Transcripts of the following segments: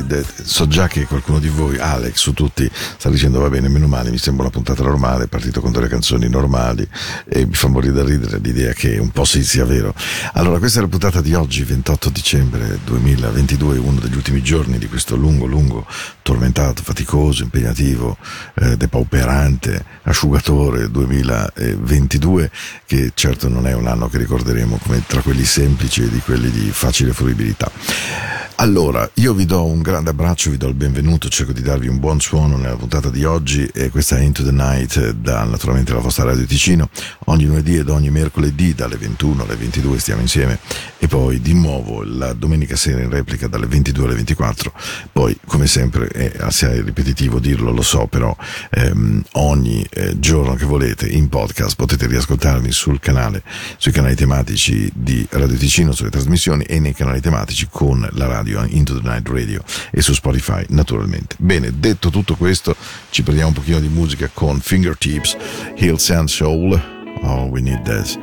ragazzi, so già che qualcuno di voi, Alex su tutti, sta dicendo va bene, meno male, mi sembra una puntata normale, partito con delle canzoni normali e mi fa morire da ridere l'idea che un po' sì sia vero. Allora questa è la puntata di oggi, 28 dicembre 2022, uno degli ultimi giorni di questo lungo, lungo, tormentato, faticoso, impegnativo, eh, depauperante, asciugatore 2022, che certo non è un anno che ricorderemo come tra quelli semplici e di quelli di facile fruibilità. Allora, io vi do un grande abbraccio, vi do il benvenuto, cerco di darvi un buon suono nella puntata di oggi e questa è Into the Night da naturalmente la vostra Radio Ticino. Ogni lunedì ed ogni mercoledì dalle 21 alle 22 stiamo insieme e poi di nuovo la domenica sera in replica dalle 22 alle 24. Poi, come sempre, è assai ripetitivo dirlo, lo so, però ehm, ogni eh, giorno che volete in podcast potete riascoltarmi sul canale, sui canali tematici di Radio Ticino, sulle trasmissioni e nei canali tematici con la radio Into the Night Radio e su Spotify naturalmente. Bene, detto tutto questo, ci prendiamo un pochino di musica con Fingertips, Hills and Soul. Oh, we need this.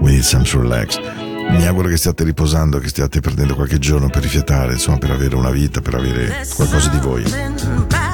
We need some relax. Mi auguro che stiate riposando, che stiate prendendo qualche giorno per rifiatare, insomma, per avere una vita, per avere qualcosa di voi.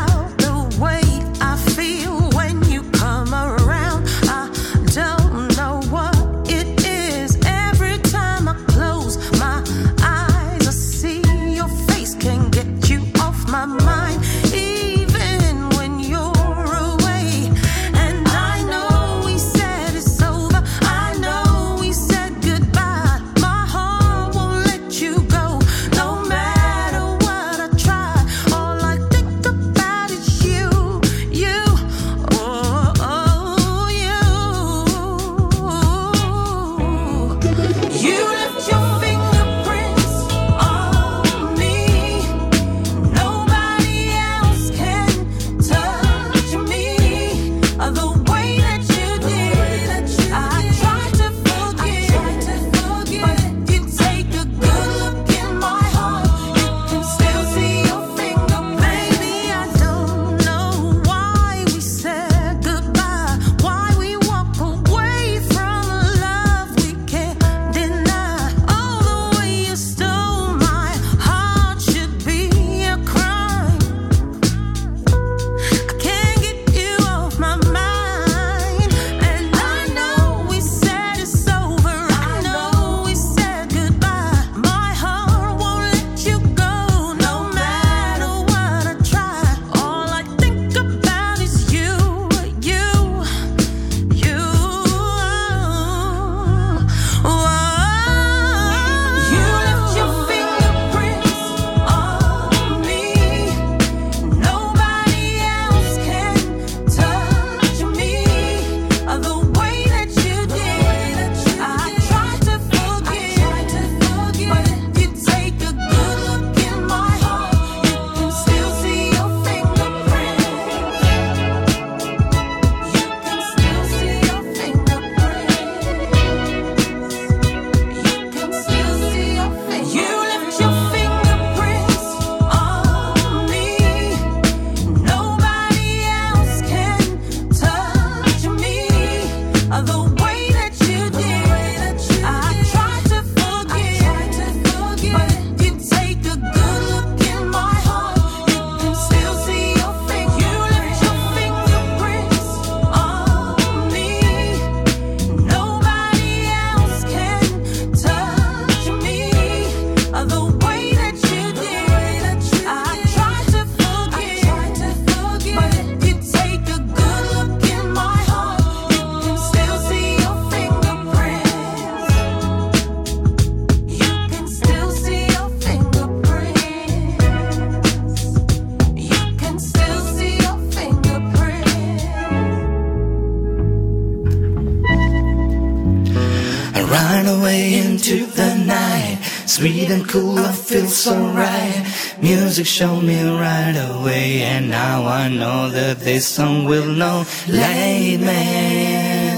I feel so right. Music showed me right away, and now I know that this song will know. Lead me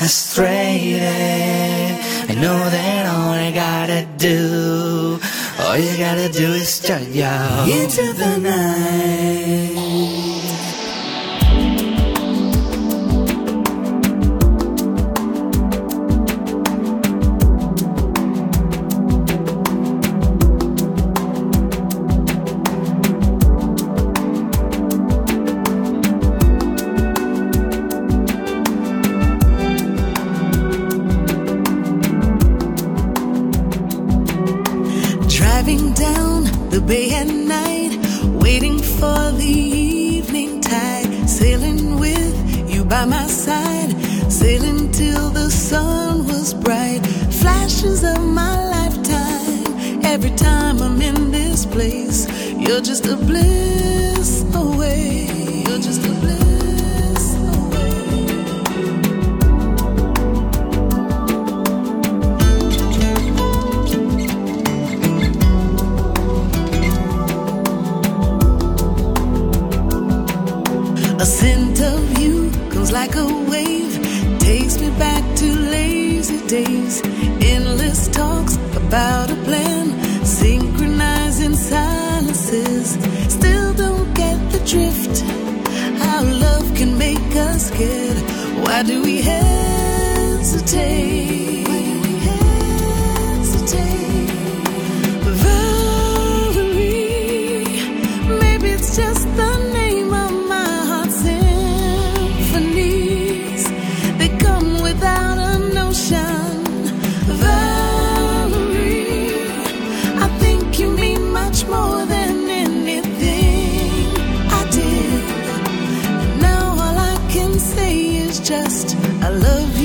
astray. I know that all I gotta do, all you gotta do is start yo into the night. Just I love you.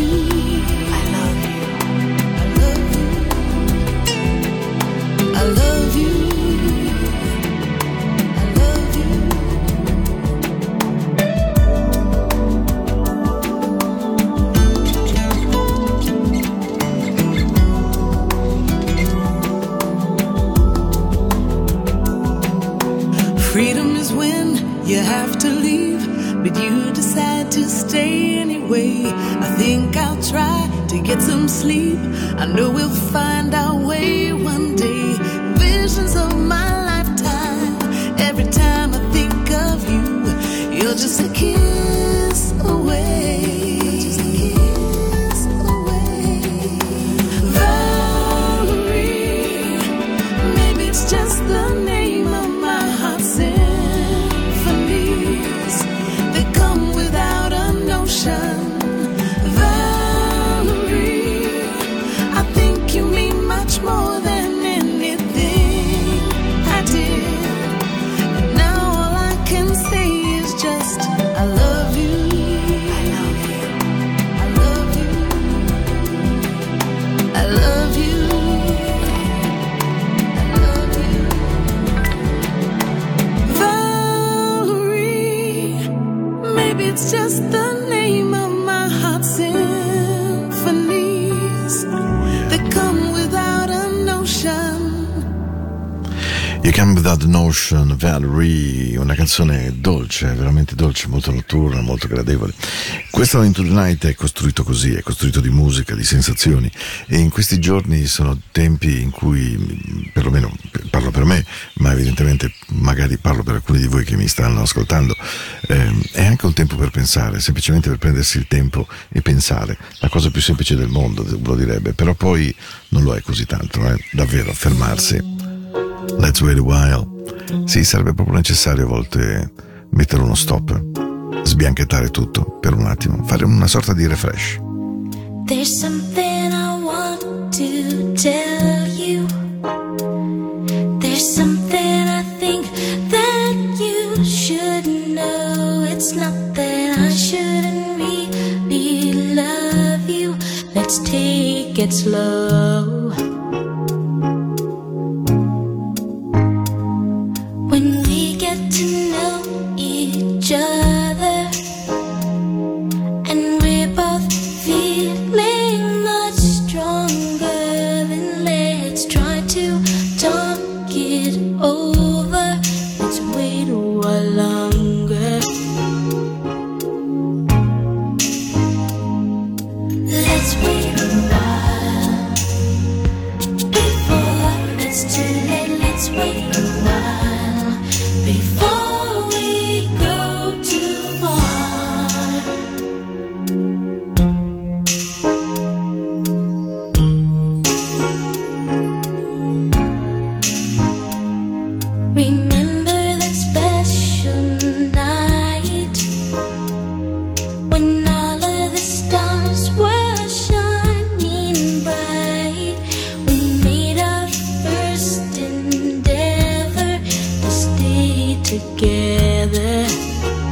Valerie, una canzone dolce, veramente dolce, molto notturna, molto gradevole. Questo Into the Night è costruito così, è costruito di musica, di sensazioni e in questi giorni sono tempi in cui, perlomeno parlo per me, ma evidentemente magari parlo per alcuni di voi che mi stanno ascoltando, ehm, è anche un tempo per pensare, semplicemente per prendersi il tempo e pensare, la cosa più semplice del mondo, lo direbbe, però poi non lo è così tanto, eh? davvero, fermarsi. Let's wait a while. Sì, sarebbe proprio necessario a volte mettere uno stop, sbianchettare tutto per un attimo, fare una sorta di refresh. There's something I want to tell you. There's something I think that you should know. It's not that I shouldn't really love you. Let's take it slow. together.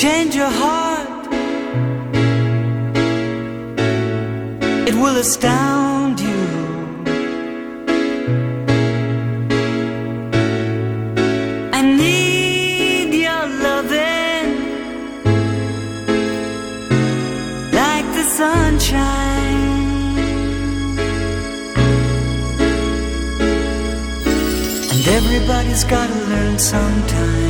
change your heart, it will astound you. I need your loving like the sunshine. And everybody's gotta learn sometime.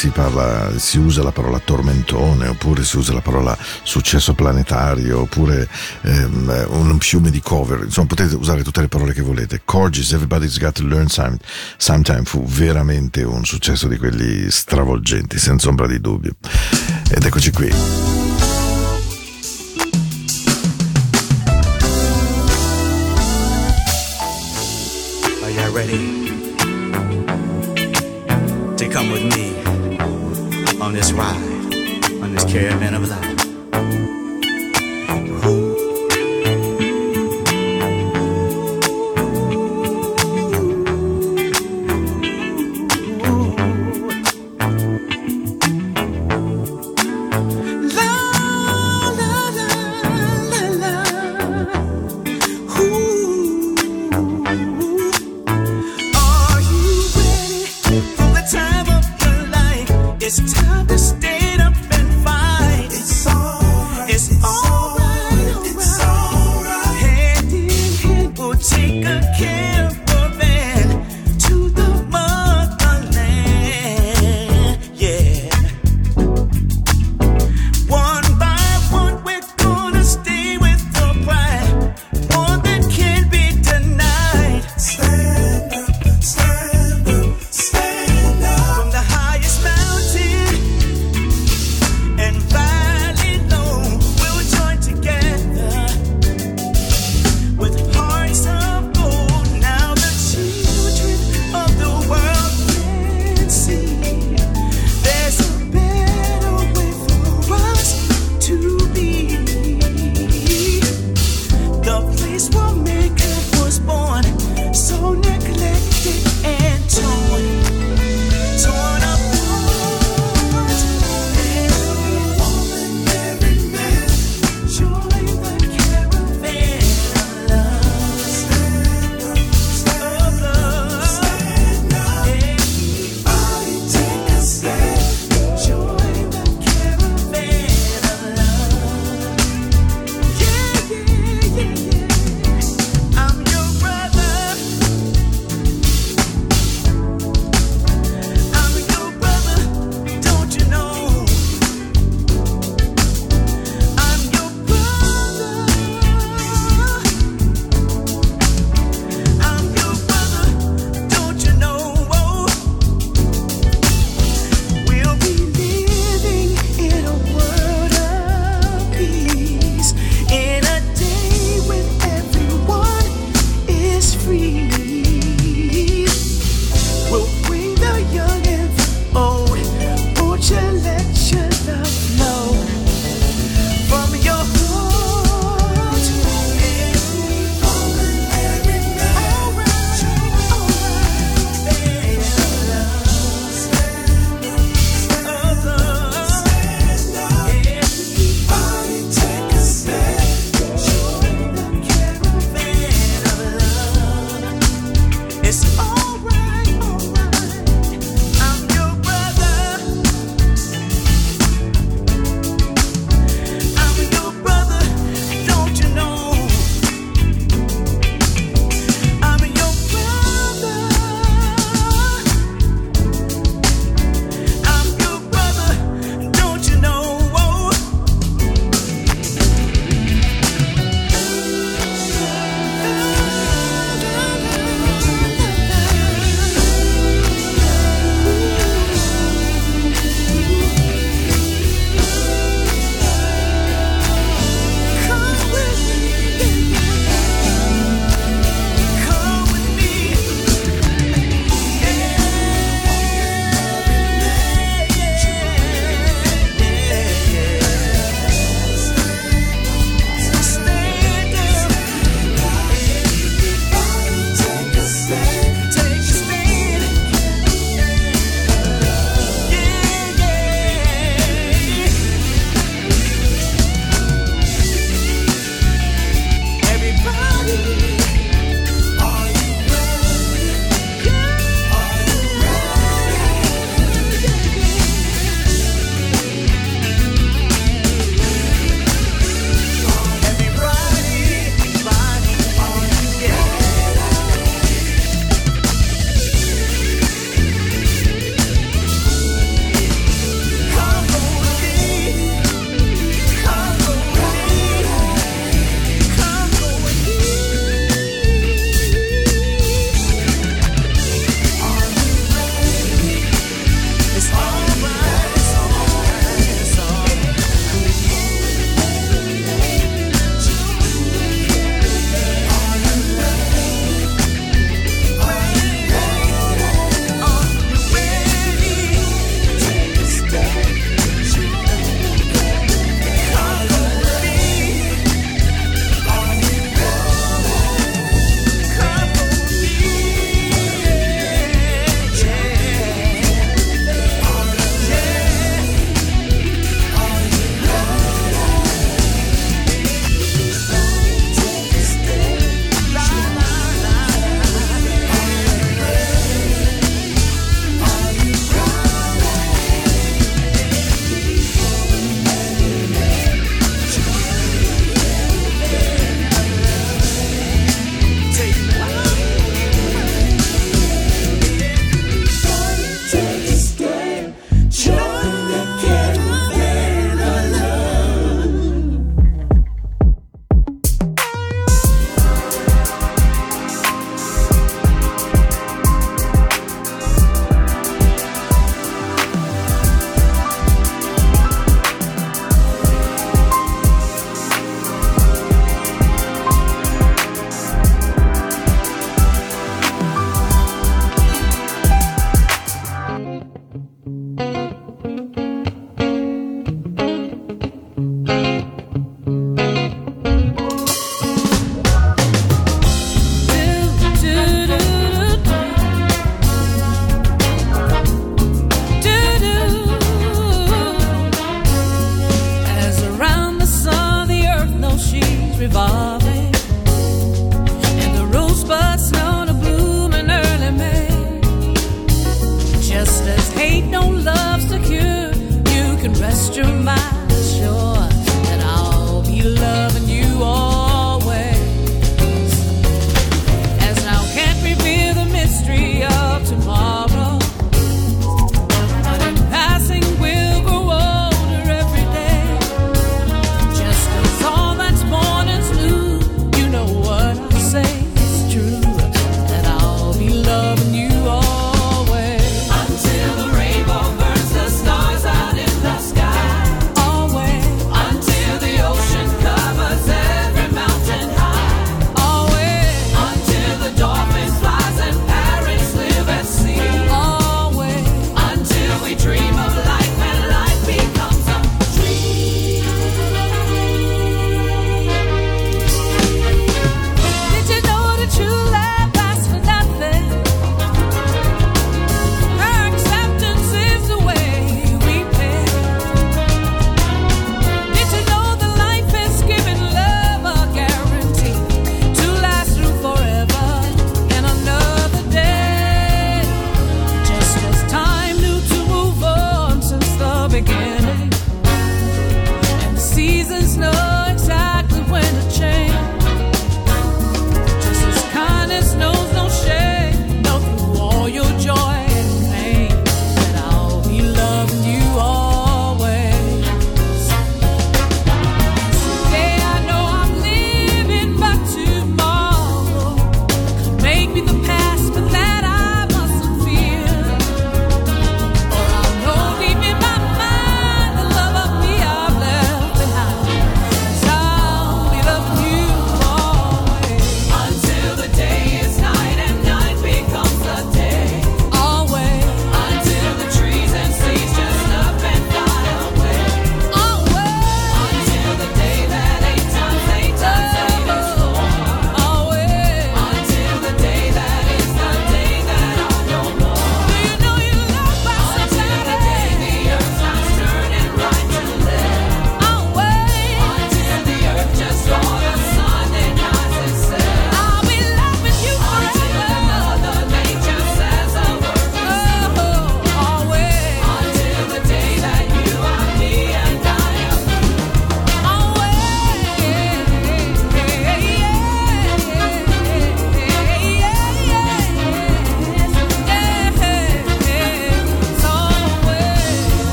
Si parla, si usa la parola tormentone, oppure si usa la parola successo planetario, oppure ehm, un fiume di cover, insomma potete usare tutte le parole che volete. Corgis, Everybody's Got to Learn Some- Sometime fu veramente un successo di quelli stravolgenti, senza ombra di dubbio. Ed eccoci qui. Caravan of life?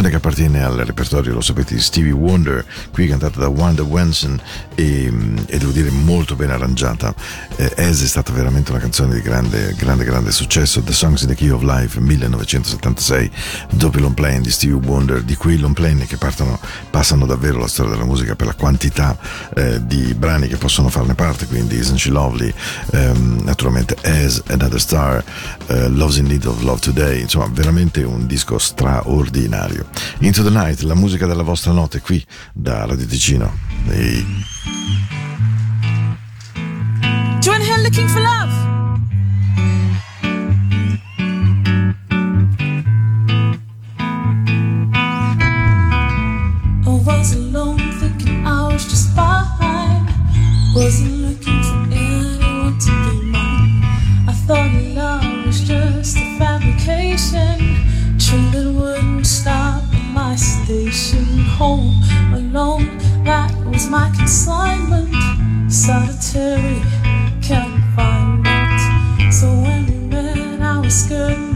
canzone che appartiene al repertorio, lo sapete, di Stevie Wonder, qui cantata da Wanda Wenson e, mm, e, devo dire molto ben arrangiata. Eh, As è stata veramente una canzone di grande, grande, grande successo. The Songs in the Key of Life 1976, doppio long plane di Steve Wonder, di quei long plane che partono, passano davvero la storia della musica per la quantità eh, di brani che possono farne parte, quindi Isn't She Lovely, ehm, naturalmente As Another Star, eh, Love's in Need of Love Today, insomma veramente un disco straordinario. Into the Night, la musica della vostra notte qui da Radio Ticino. E... looking for love. I was alone, thinking I was just fine. Wasn't looking for anyone to be mine. I thought love was just a fabrication. Train that wouldn't stop at my station. Home alone, that was my consignment. Solitary. skirt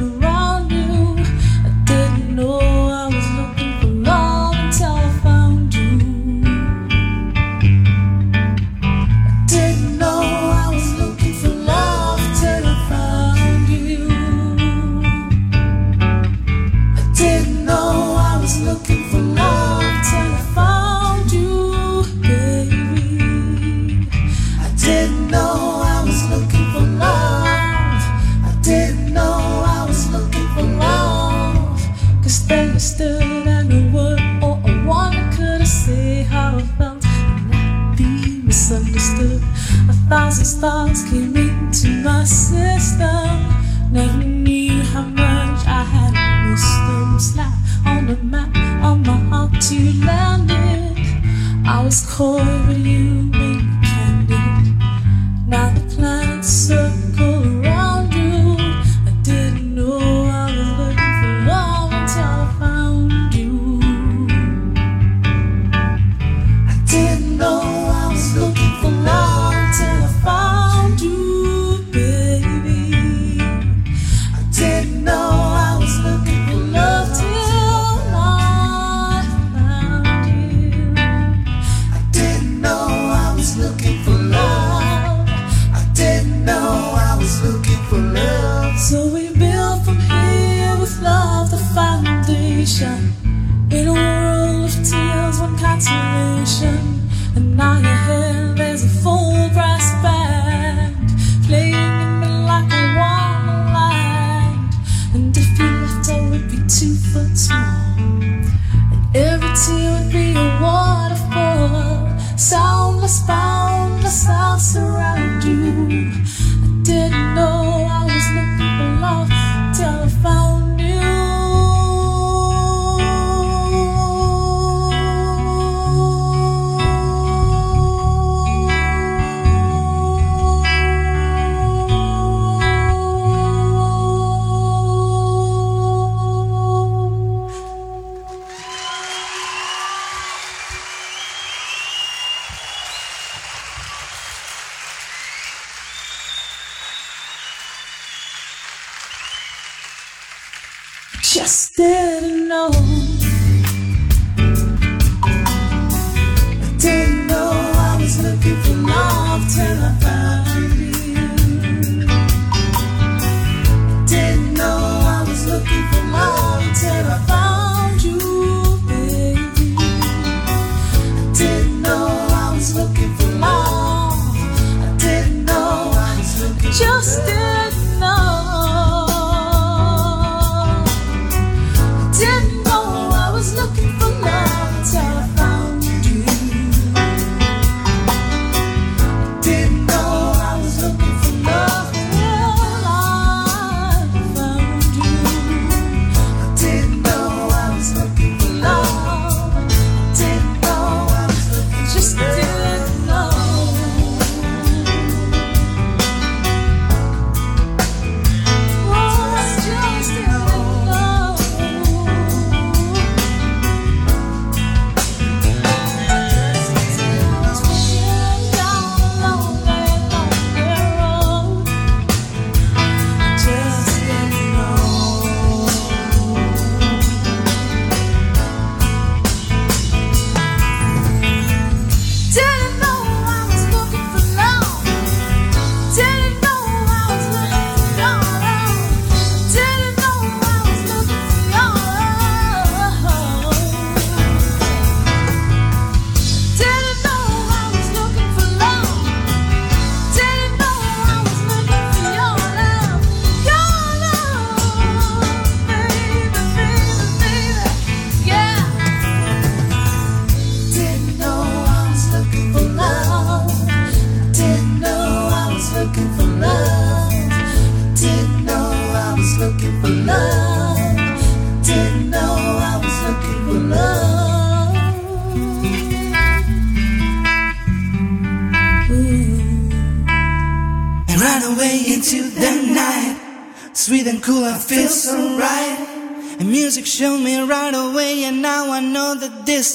two foot small.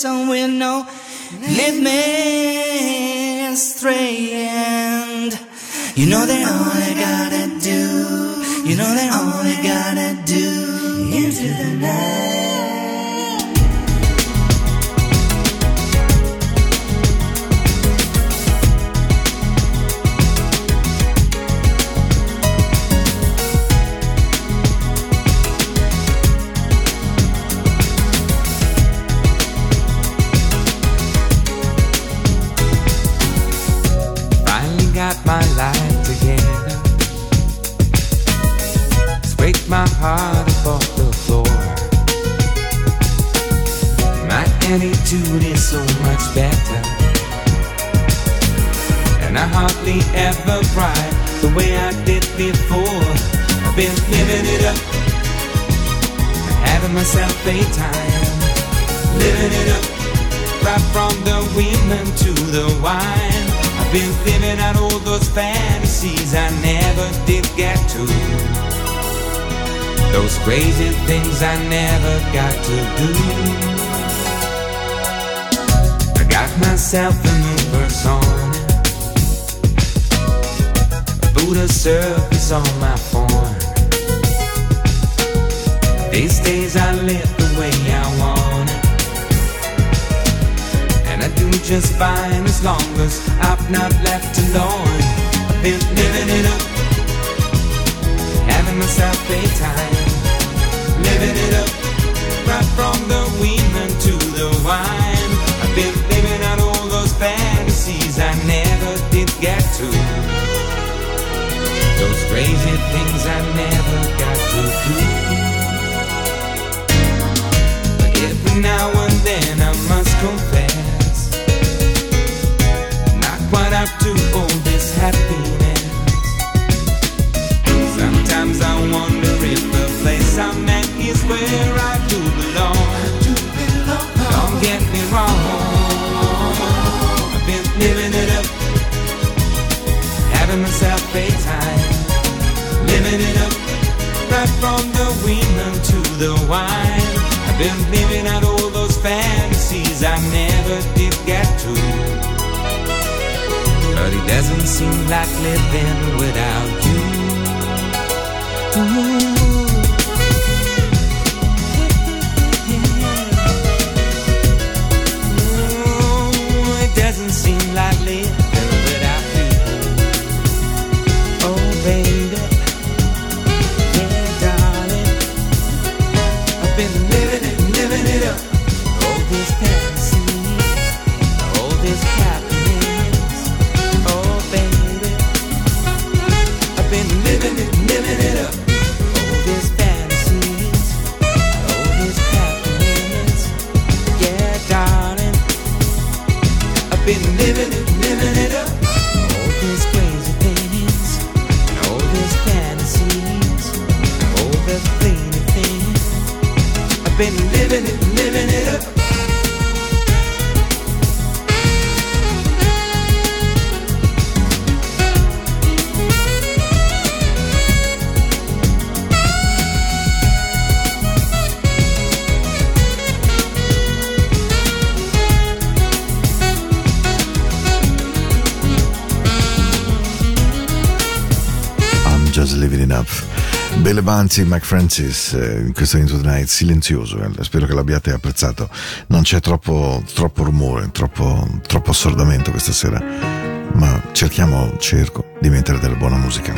That my heart up off the floor. My attitude is so much better. And I hardly ever cry the way I did before. I've been living it up, having myself a time, living it up. Right from the women to the wine. I've been living out all those fantasies I never did get to. Those crazy things I never got to do. I got myself a new persona. Buddha surface on my phone. These days I live the way I want it. And I do just fine as long as I've not left alone. I've been living it up, having myself time, living it up, right from the women to the wine. I've been living out all those fantasies I never did get to. Those crazy things I never got to do. But every now and then I must confess Not quite up to all this happiness I'm at is where I do belong. Don't get me wrong. I've been living it up. Having myself a time. Living it up. Right from the women to the wine. I've been living out all those fantasies I never did get to. But it doesn't seem like living without you. Ooh, Belle Banzi, Mike Francis, eh, in questo Into the Night silenzioso, eh, spero che l'abbiate apprezzato. Non c'è troppo, troppo rumore, troppo, troppo assordamento questa sera, ma cerchiamo, cerco di mettere della buona musica.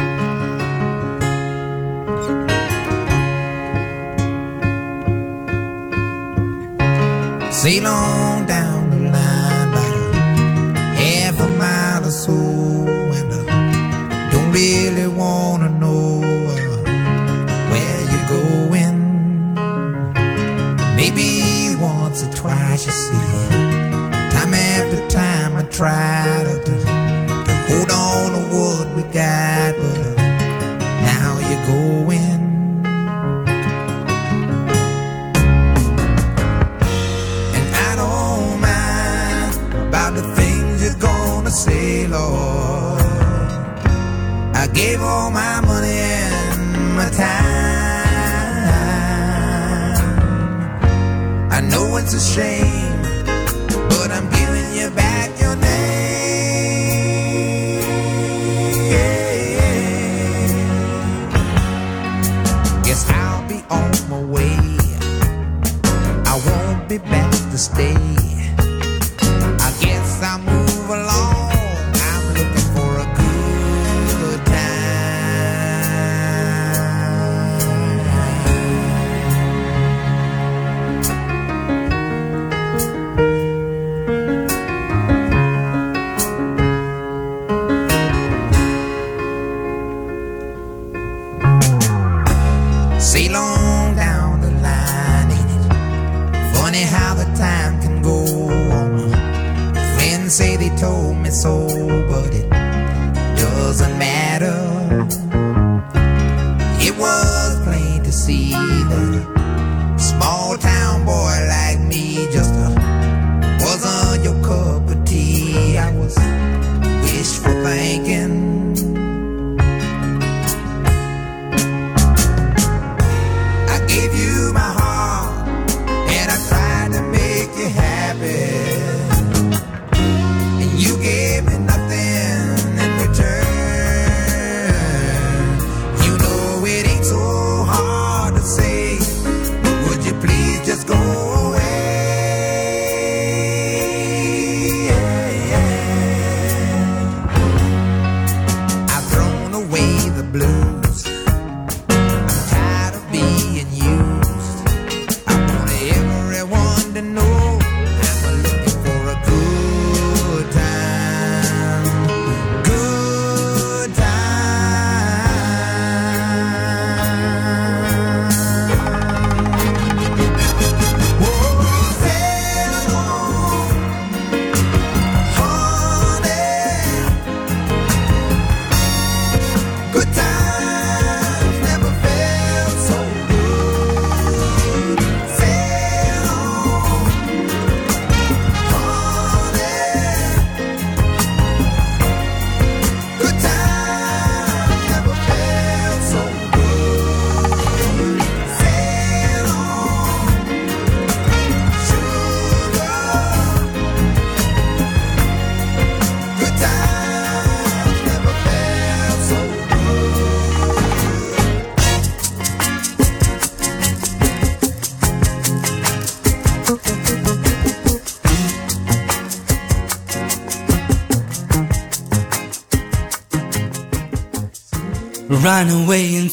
Sail on down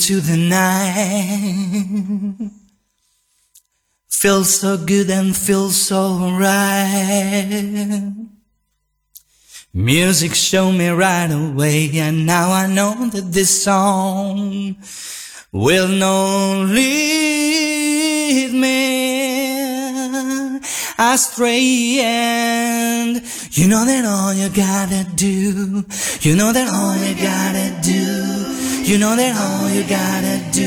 into the night. Feels so good and feels so right. Music showed me right away, and now I know that this song will not lead me astray. And you know that all you gotta do, you know that all you gotta do, you know that all you gotta do,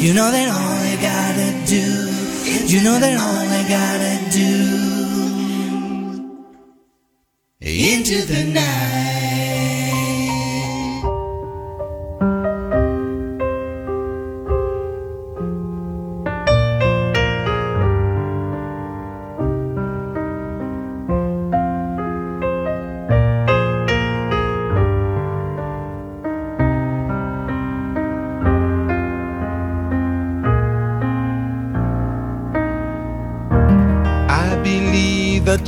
you know that all you gotta do, you know that all you gotta do. Into the night.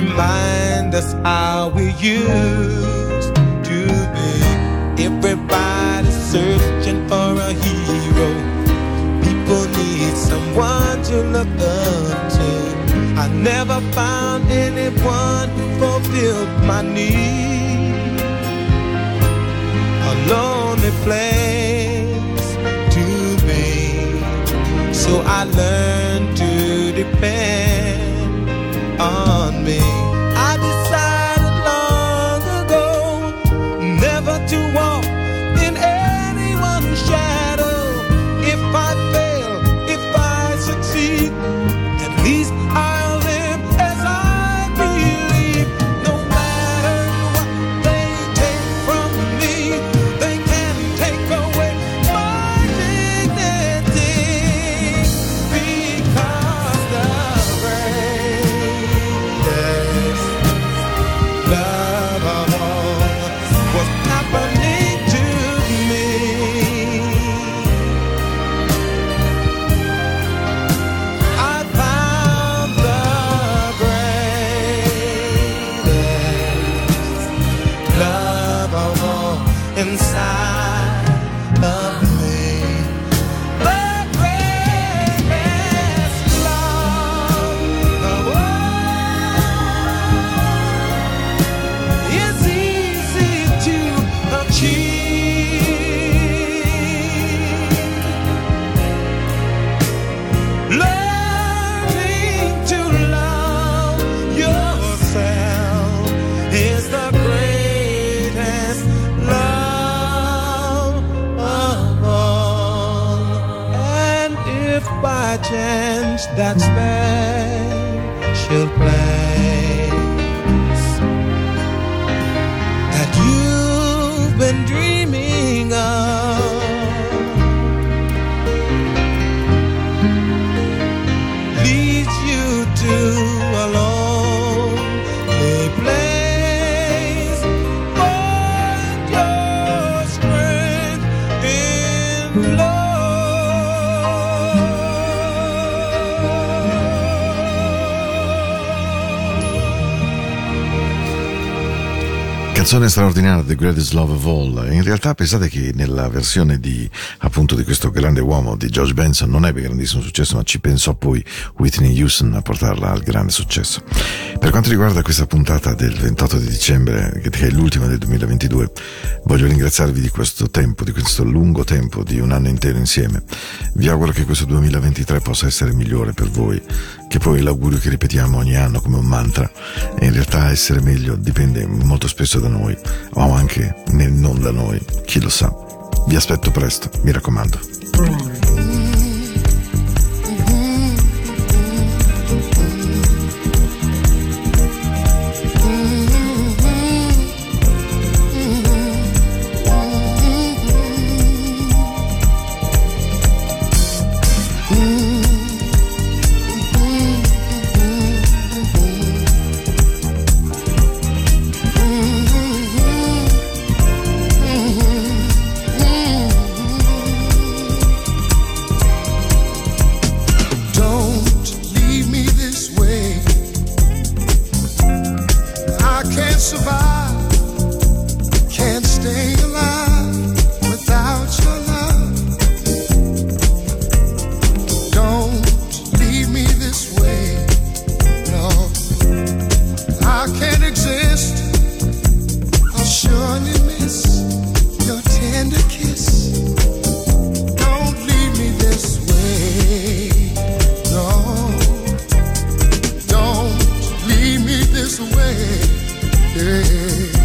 remind us how we used to be. Everybody's searching for a hero. People need someone to look up to. I never found anyone who fulfilled my need. A lonely place to be. So I learned to depend me. Canzone straordinaria, The Greatest Love of All. In realtà pensate che nella versione di appunto di questo grande uomo di George Benson non ebbe grandissimo successo, ma ci pensò poi Whitney Houston a portarla al grande successo. Per quanto riguarda questa puntata del 28 di dicembre, che è l'ultima del 2022, voglio ringraziarvi di questo tempo, di questo lungo tempo, di un anno intero insieme. Vi auguro che questo 2023 possa essere migliore per voi, che poi l'augurio che ripetiamo ogni anno come un mantra, e in realtà essere meglio dipende molto spesso da noi, o anche nel non da noi, chi lo sa. Vi aspetto presto, mi raccomando. Way.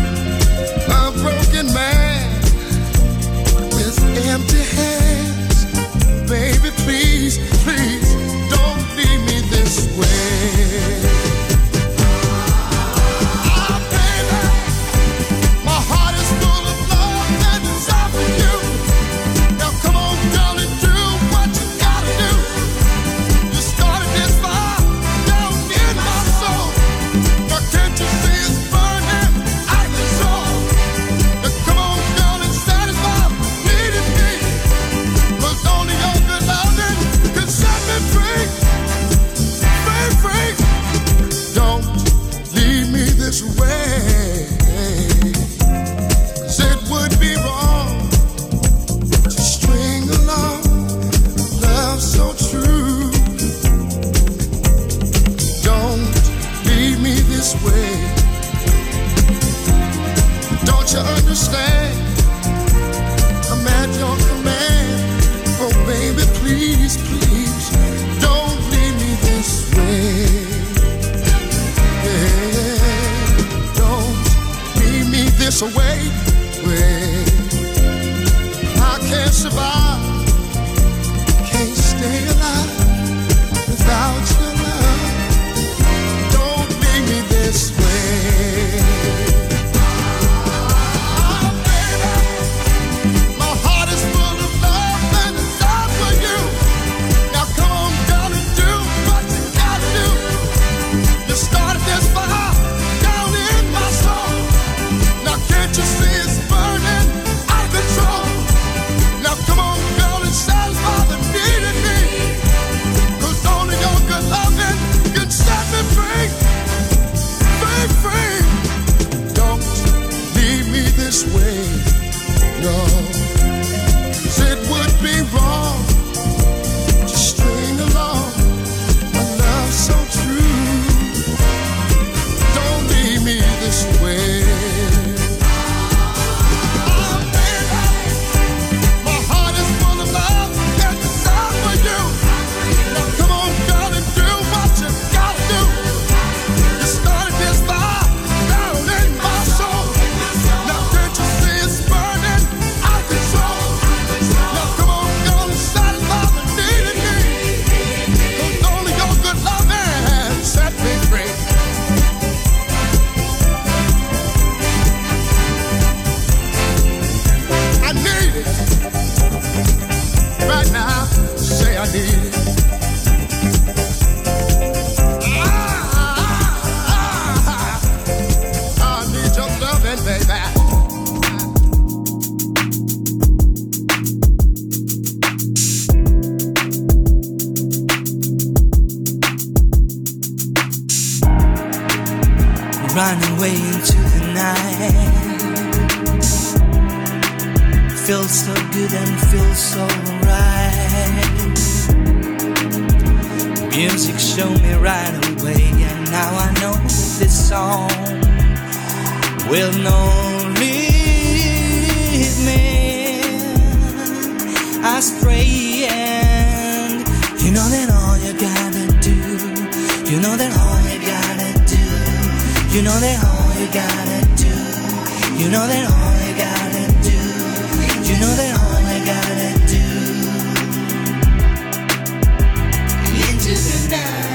You know that all you gotta do, you know that all you gotta do, you know that all you gotta do. Into the night.